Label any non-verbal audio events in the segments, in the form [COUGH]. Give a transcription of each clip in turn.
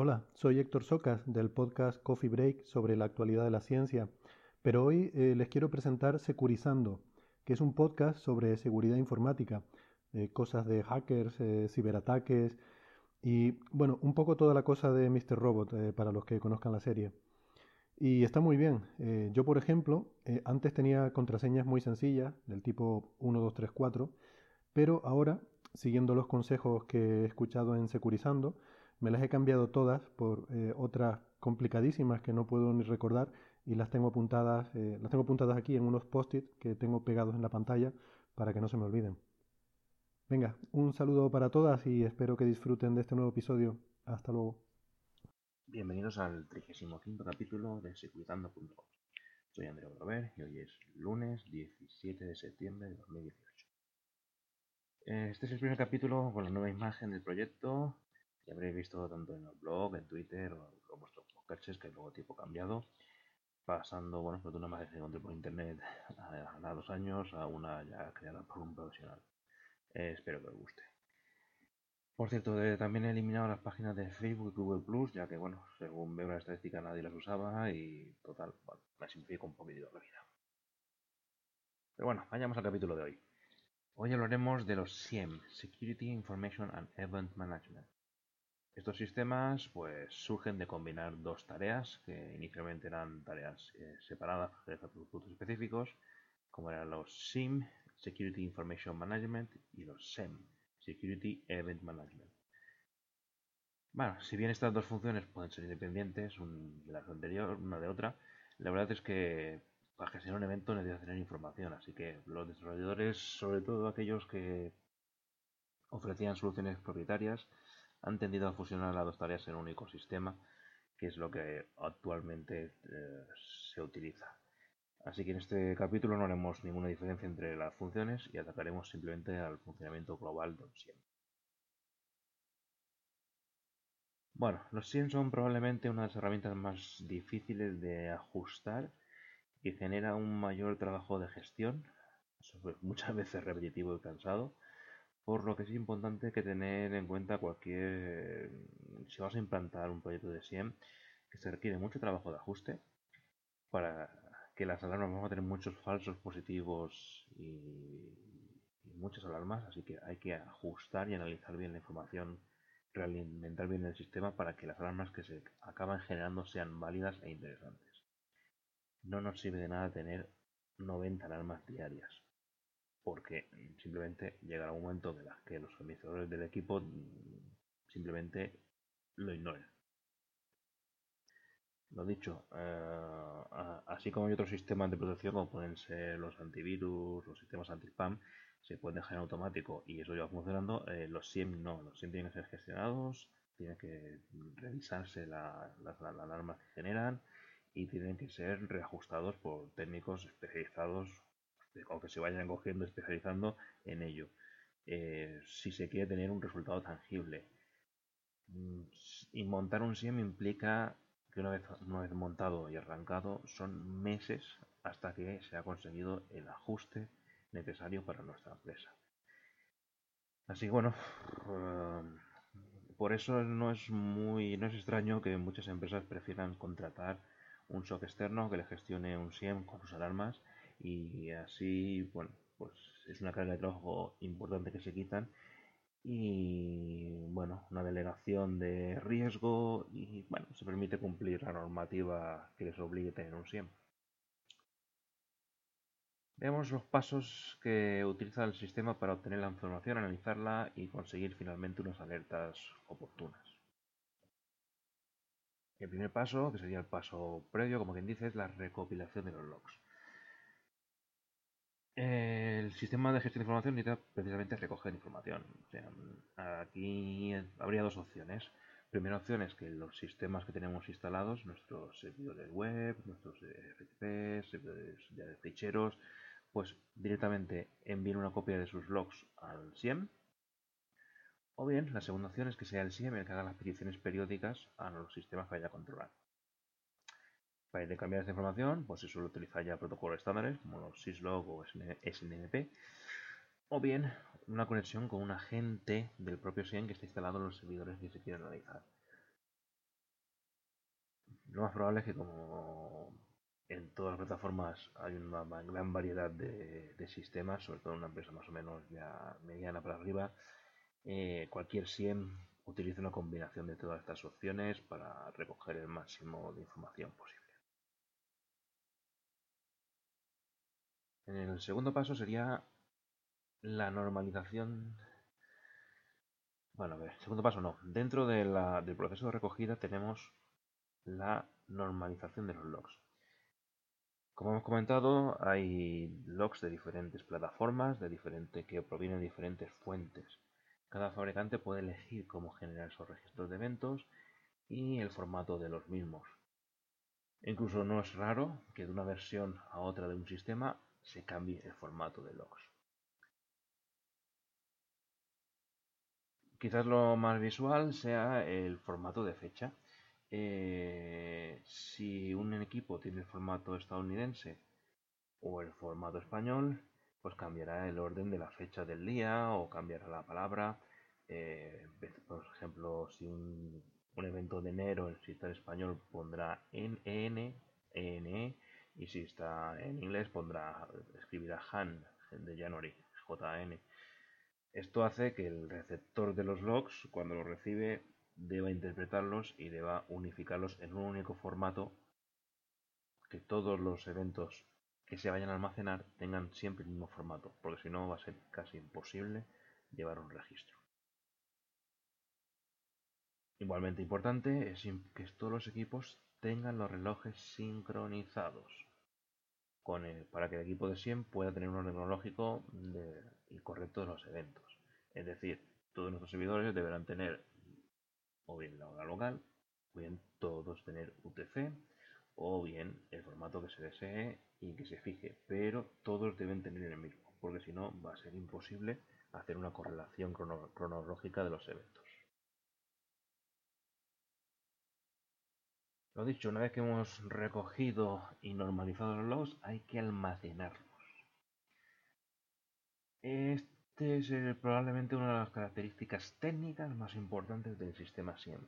Hola, soy Héctor Socas del podcast Coffee Break sobre la actualidad de la ciencia, pero hoy eh, les quiero presentar Securizando, que es un podcast sobre seguridad informática, eh, cosas de hackers, eh, ciberataques y, bueno, un poco toda la cosa de Mr. Robot para los que conozcan la serie. Y está muy bien. yo, por ejemplo, antes tenía contraseñas muy sencillas, del tipo 1234, pero ahora, siguiendo los consejos que he escuchado en Securizando, me las he cambiado todas por eh, otras complicadísimas que no puedo ni recordar y las tengo apuntadas, eh, las tengo apuntadas aquí en unos post-it que tengo pegados en la pantalla para que no se me olviden. Venga, un saludo para todas y espero que disfruten de este nuevo episodio. Hasta luego. Bienvenidos al 35 capítulo de Securitando.com. Soy Andrea Robert y hoy es lunes 17 de septiembre de 2018. Este es el primer capítulo con la nueva imagen del proyecto que habréis visto tanto en el blog, en Twitter o en vuestros podcasts, que el logotipo cambiado, pasando bueno, pues de una imagen que encontré por internet [LAUGHS] a, dos años a una ya creada por un profesional. Eh, espero que os guste. Por cierto, eh, también he eliminado las páginas de Facebook y Google Plus, ya que, bueno, según veo la estadística nadie las usaba y, total, bueno, me simplifico un poquito la vida. Pero bueno, vayamos al capítulo de hoy. Hoy hablaremos de los SIEM, Security Information and Event Management. Estos sistemas pues, surgen de combinar dos tareas que inicialmente eran tareas eh, separadas para productos específicos, como eran los SIM, Security Information Management, y los SEM, Security Event Management. Bueno, si bien estas dos funciones pueden ser independientes una de anterior, una de otra, la verdad es que para gestionar un evento necesitas tener información, así que los desarrolladores, sobre todo aquellos que ofrecían soluciones propietarias, han tendido a fusionar las dos tareas en un único sistema, que es lo que actualmente eh, se utiliza. Así que en este capítulo no haremos ninguna diferencia entre las funciones y atacaremos simplemente al funcionamiento global de un SIEM. Bueno, los SIEM son probablemente una de las herramientas más difíciles de ajustar y genera un mayor trabajo de gestión, muchas [LAUGHS] veces repetitivo y cansado, por lo que es importante que tener en cuenta cualquier, si vas a implantar un proyecto de SIEM, que se requiere mucho trabajo de ajuste para que las alarmas van a tener muchos falsos positivos y, muchas alarmas, así que hay que ajustar y analizar bien la información, realimentar bien el sistema para que las alarmas que se acaban generando sean válidas e interesantes. No nos sirve de nada tener 90 alarmas diarias porque simplemente llegará un momento de que los administradores del equipo simplemente lo ignoren. Lo dicho, eh, así como hay otros sistemas de protección como pueden ser los antivirus, los sistemas anti-spam, se pueden dejar en automático y eso ya va funcionando. Eh, los SIEM no, los SIEM tienen que ser gestionados, tienen que revisarse las alarmas que generan y tienen que ser reajustados por técnicos especializados o que se vayan cogiendo, especializando en ello. Eh, si se quiere tener un resultado tangible. Mm, y montar un SIEM implica que una vez, montado y arrancado son meses hasta que se ha conseguido el ajuste necesario para nuestra empresa. Así que bueno, eh, por eso no es muy no es extraño que muchas empresas prefieran contratar un SOC externo que le gestione un SIEM con sus alarmas y así, bueno, pues es una carga de trabajo importante que se quitan y bueno, una delegación de riesgo y bueno, se permite cumplir la normativa que les obligue a tener un SIEM. Veamos los pasos que utiliza el sistema para obtener la información, analizarla y conseguir finalmente unas alertas oportunas. El primer paso, que sería el paso previo, como quien dice, es la recopilación de los logs. El sistema de gestión de información necesita precisamente recoger información. aquí habría dos opciones. Primera opción es que los sistemas que tenemos instalados, nuestros servidores web, nuestros FTP, servidores de ficheros, pues directamente envíen una copia de sus logs al SIEM. O bien, la segunda opción es que sea el SIEM el que haga las peticiones periódicas a los sistemas que vaya a controlar. Para intercambiar esta información, pues se suele utilizar ya protocolos estándares como los syslog o SNMP, o bien una conexión con un agente del propio SIEM que está instalado en los servidores que se quieren analizar. lo más probable es que como en todas las plataformas hay una gran variedad de, sistemas, sobre todo en una empresa más o menos ya mediana para arriba, eh, cualquier SIEM utiliza una combinación de todas estas opciones para recoger el máximo de información posible. El segundo paso sería la normalización. Bueno, a ver, segundo paso no. Dentro del proceso de recogida tenemos la normalización de los logs. Como hemos comentado, hay logs de diferentes plataformas, de diferente, que provienen de diferentes fuentes. Cada fabricante puede elegir cómo generar esos registros de eventos y el formato de los mismos. Incluso no es raro que de una versión a otra de un sistema se cambie el formato de logs. Quizás lo más visual sea el formato de fecha. Eh, si un equipo tiene el formato estadounidense o el formato español, pues cambiará el orden de la fecha del día o cambiará la palabra. Eh, por ejemplo, si un, evento de enero, si está en español, pondrá en EN, y si está en inglés, pondrá, escribirá Han de January, JN. Esto hace que el receptor de los logs, cuando los recibe, deba interpretarlos y deba unificarlos en un único formato que todos los eventos que se vayan a almacenar tengan siempre el mismo formato, porque si no va a ser casi imposible llevar un registro. Igualmente importante es que todos los equipos tengan los relojes sincronizados para que el equipo de SIEM pueda tener un orden cronológico y correcto de los eventos. Es decir, todos nuestros servidores deberán tener o bien la hora local, o bien todos tener UTC, o bien el formato que se desee y que se fije, pero todos deben tener el mismo, porque si no va a ser imposible hacer una correlación cronológica de los eventos. Lo dicho, una vez que hemos recogido y normalizado los logs, hay que almacenarlos. Este es probablemente una de las características técnicas más importantes del sistema SIEM,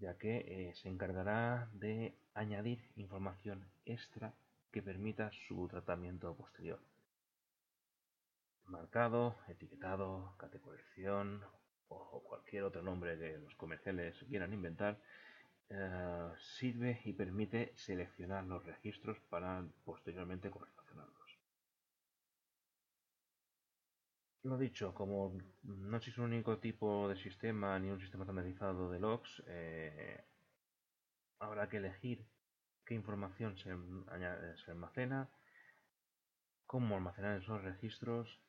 ya que eh, se encargará de añadir información extra que permita su tratamiento posterior. Marcado, etiquetado, categorización o cualquier otro nombre que los comerciales quieran inventar, eh, sirve y permite seleccionar los registros para posteriormente correlacionarlos. Lo dicho, como no existe un único tipo de sistema ni un sistema estandarizado de logs, eh, habrá que elegir qué información se, se almacena, cómo almacenar esos registros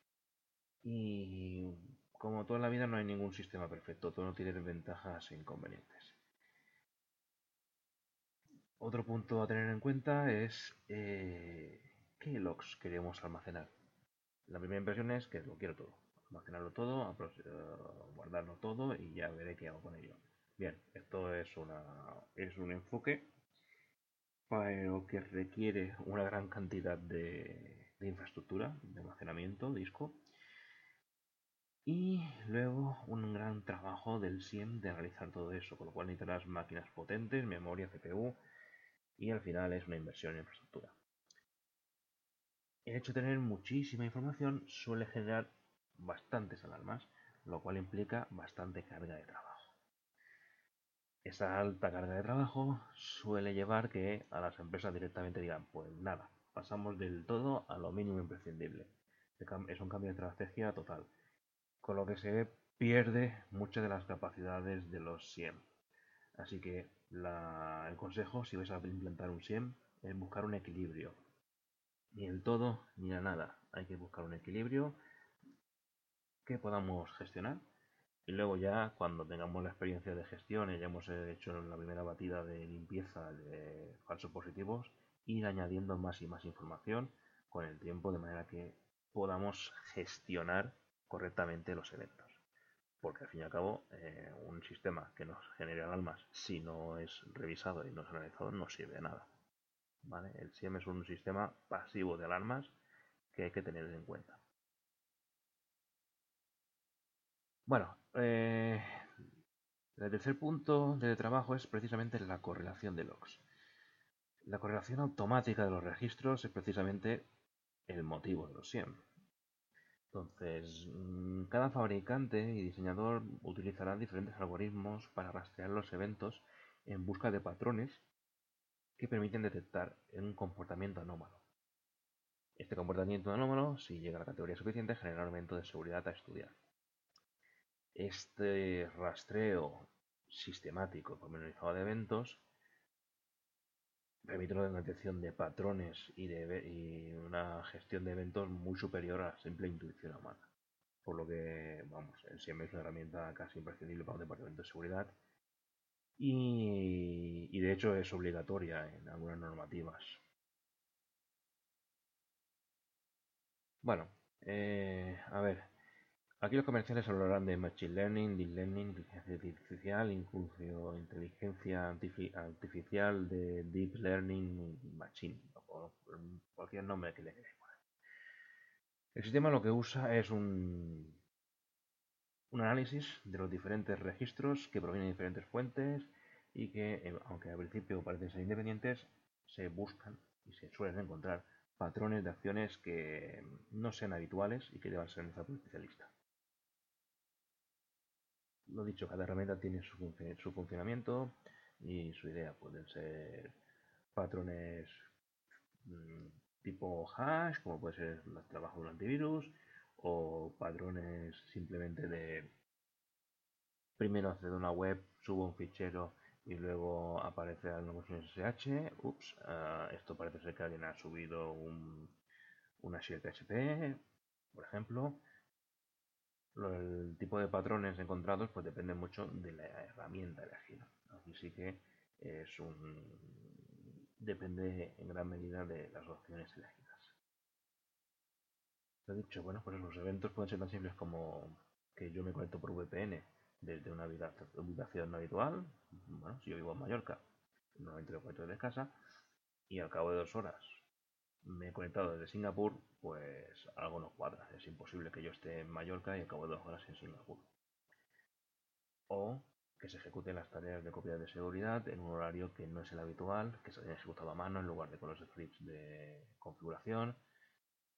y como toda la vida no hay ningún sistema perfecto, todo tiene ventajas e inconvenientes. Otro punto a tener en cuenta es eh, qué logs queremos almacenar. La primera impresión es que lo quiero todo. Almacenarlo todo, eh, guardarlo todo y ya veré qué hago con ello. Bien, esto es, una, es un enfoque pero que requiere una gran cantidad de, infraestructura, de almacenamiento, disco, y luego un gran trabajo del SIEM de realizar todo eso, con lo cual necesitarás máquinas potentes, memoria, CPU, y al final es una inversión en infraestructura. El hecho de tener muchísima información suele generar bastantes alarmas, lo cual implica bastante carga de trabajo. Esa alta carga de trabajo suele llevar que a las empresas directamente digan, pues nada, pasamos del todo a lo mínimo imprescindible. Es un cambio de estrategia total, con lo que se pierde muchas de las capacidades de los SIEM. Así que el consejo, si vais a implantar un SIEM, es buscar un equilibrio. Ni el todo ni la nada. Hay que buscar un equilibrio que podamos gestionar. Y luego ya cuando tengamos la experiencia de gestión y hayamos hecho la primera batida de limpieza de falsos positivos, ir añadiendo más y más información con el tiempo de manera que podamos gestionar correctamente los eventos porque al fin y al cabo eh, un sistema que nos genere alarmas si no es revisado y no es analizado no sirve de nada. El SIEM es un sistema pasivo de alarmas que hay que tener en cuenta. Bueno, eh, El tercer punto de trabajo es precisamente la correlación de logs. La correlación automática de los registros es precisamente el motivo de los SIEM. Entonces, mm, cada fabricante y diseñador utilizará diferentes algoritmos para rastrear los eventos en busca de patrones que permiten detectar un comportamiento anómalo. Este comportamiento anómalo, si llega a la categoría suficiente, genera un evento de seguridad a estudiar. Este rastreo sistemático pormenorizado de eventos permite una detección de patrones y, de, una gestión de eventos muy superior a la simple intuición humana. Por lo que, vamos, el SIEM es una herramienta casi imprescindible para un departamento de seguridad y, de hecho es obligatoria en algunas normativas. Bueno, eh, a ver, Aquí los comerciales hablarán de Machine Learning, Deep Learning, inteligencia artificial, incluso inteligencia artificial de Deep Learning Machine, o cualquier nombre que le quede. El sistema lo que usa es un, análisis de los diferentes registros que provienen de diferentes fuentes y que, eh, aunque al principio parecen ser independientes, se buscan y se suelen encontrar patrones de acciones que no sean habituales y que deban ser analizados por especialista lo dicho, cada herramienta tiene su, funcionamiento y su idea. Pueden ser patrones mm, tipo hash, como puede ser el trabajo de un antivirus, o patrones simplemente de primero a una web, subo un fichero y luego aparece una versión SSH. Ups, ah, esto parece ser que alguien ha subido un, una shell PHP, por ejemplo el tipo de patrones encontrados pues depende mucho de la herramienta elegida. Aquí sí que es un depende en gran medida de las opciones elegidas. Dicho, bueno, pues los eventos pueden ser tan simples como que yo me conecto por VPN desde una ubicación habitual, bueno, si yo vivo en Mallorca, normalmente lo conecto desde casa, y al cabo de dos horas me he conectado desde Singapur, pues algo no cuadra. Es imposible que yo esté en Mallorca y acabo dos horas en Singapur. O que se ejecuten las tareas de copia de seguridad en un horario que no es el habitual, que se hayan ejecutado a mano en lugar de con los scripts de configuración.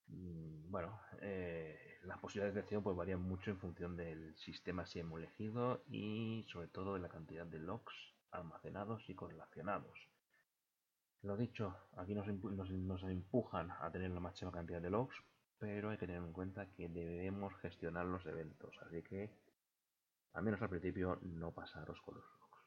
Mm, bueno, eh, las posibilidades de acción pues varían mucho en función del sistema si hemos elegido y sobre todo de la cantidad de logs almacenados y correlacionados. Lo dicho, aquí nos, empujan a tener la máxima cantidad de logs, pero hay que tener en cuenta que debemos gestionar los eventos, así que al menos al principio no pasaros con los logs.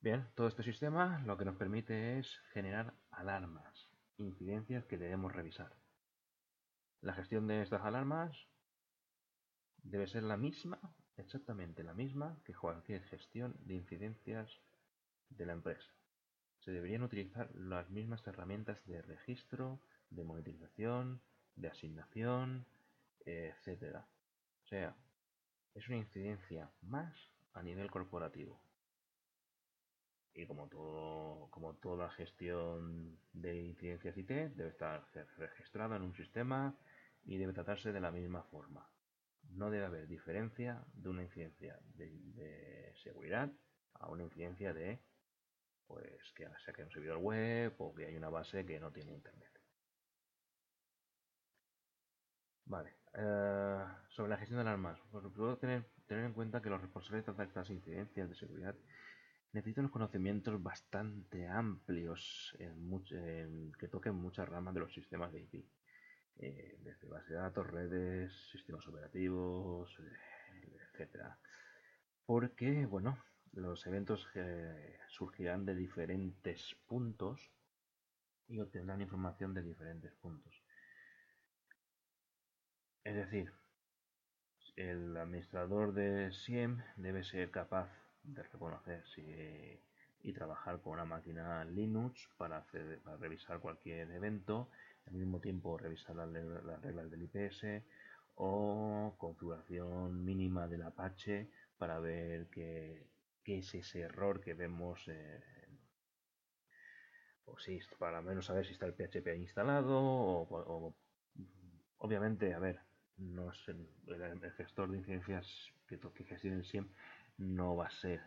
Bien, todo este sistema lo que nos permite es generar alarmas, incidencias que debemos revisar. La gestión de estas alarmas debe ser la misma, exactamente la misma que cualquier gestión de incidencias de la empresa. Se deberían utilizar las mismas herramientas de registro, de monetización, de asignación, etc. O sea, es una incidencia más a nivel corporativo. Y como todo, como toda gestión de incidencias IT, debe estar registrada en un sistema y debe tratarse de la misma forma. No debe haber diferencia de una incidencia de seguridad a una incidencia de pues que sea que hay un servidor web o que hay una base que no tiene internet. Vale, eh, sobre la gestión de alarmas, pues puedo tener, en cuenta que los responsables de tratar estas incidencias de seguridad necesitan unos conocimientos bastante amplios que toquen muchas ramas de los sistemas de IP. Eh, desde base de datos, redes, sistemas operativos, eh, etcétera. Porque, bueno, los eventos surgirán de diferentes puntos y obtendrán información de diferentes puntos. Es decir, el administrador de SIEM debe ser capaz de reconocer y trabajar con una máquina Linux para, revisar cualquier evento, al mismo tiempo revisar las, las reglas del IPS o configuración mínima del Apache para ver que qué es ese error que vemos o si para menos saber si está el PHP instalado o, obviamente a ver no es el, gestor de incidencias que, que gestione el SIEM no va a ser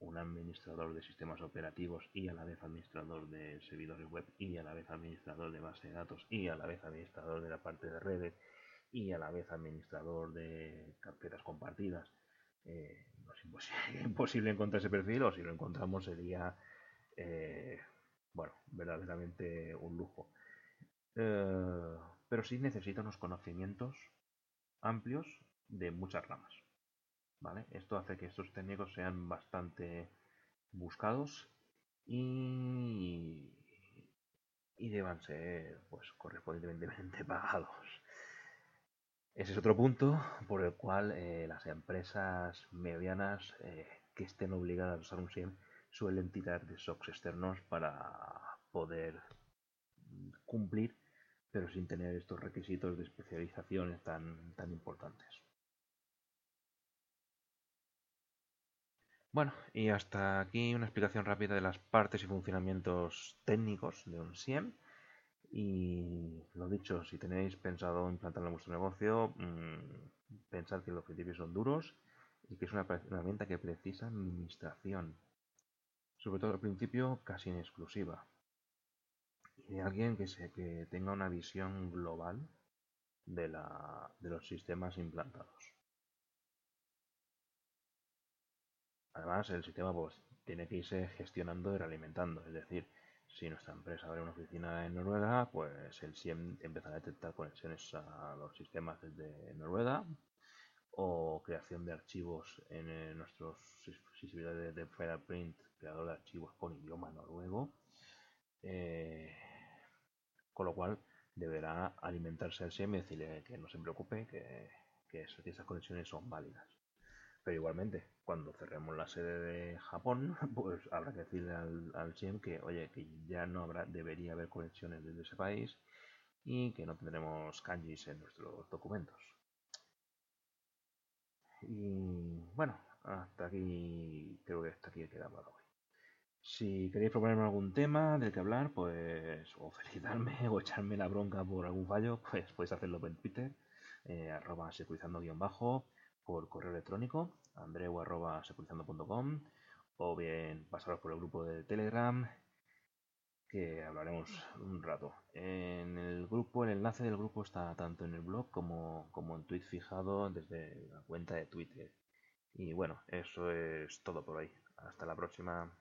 un administrador de sistemas operativos y a la vez administrador de servidores web y a la vez administrador de base de datos y a la vez administrador de la parte de redes y a la vez administrador de carpetas compartidas. Eh, es [LAUGHS] imposible, encontrar ese perfil o si lo encontramos sería eh, bueno verdaderamente un lujo eh, pero sí necesita unos conocimientos amplios de muchas ramas ¿vale? Esto hace que estos técnicos sean bastante buscados y, y deban ser pues correspondientemente [LAUGHS] pagados. Ese es otro punto por el cual eh, las empresas medianas eh, que estén obligadas a usar un SIEM suelen tirar de SOCs externos para poder cumplir, pero sin tener estos requisitos de especialización tan, tan importantes. Bueno, y hasta aquí una explicación rápida de las partes y funcionamientos técnicos de un SIEM. Y lo dicho, si tenéis pensado implantarlo en vuestro negocio, mmm, pensad que los principios son duros y que es una herramienta que precisa administración. Sobre todo al principio, casi en exclusiva. Y de alguien que, se, que tenga una visión global de, la, de los sistemas implantados. Además, el sistema pues, tiene que irse gestionando y realimentando. Es decir, si nuestra empresa abre una oficina en Noruega, pues el SIEM empieza a detectar conexiones a los sistemas desde Noruega o creación de archivos en nuestros sistemas de, de Print, creador de archivos con idioma noruego. Eh, con lo cual deberá alimentarse el SIEM y decirle que no se preocupe, que, que esas conexiones son válidas. Pero igualmente, cuando cerremos la sede de Japón, [LAUGHS] pues habrá que decirle al, al SIEM que, oye, que ya no habrá, debería haber conexiones desde ese país y que no tendremos kanjis en nuestros documentos. Y bueno, hasta aquí, creo que hasta aquí he quedado hoy. Si queréis proponerme algún tema del que hablar, pues, o felicitarme [LAUGHS] o echarme la bronca por algún fallo, pues podéis hacerlo en Twitter, eh, arroba securizando-bajo, por correo electrónico andreu.securizando.com o bien pasaros por el grupo de Telegram que hablaremos un rato. En el grupo, el enlace del grupo está tanto en el blog como, como en tweet fijado desde la cuenta de Twitter. Y bueno, eso es todo por hoy. Hasta la próxima.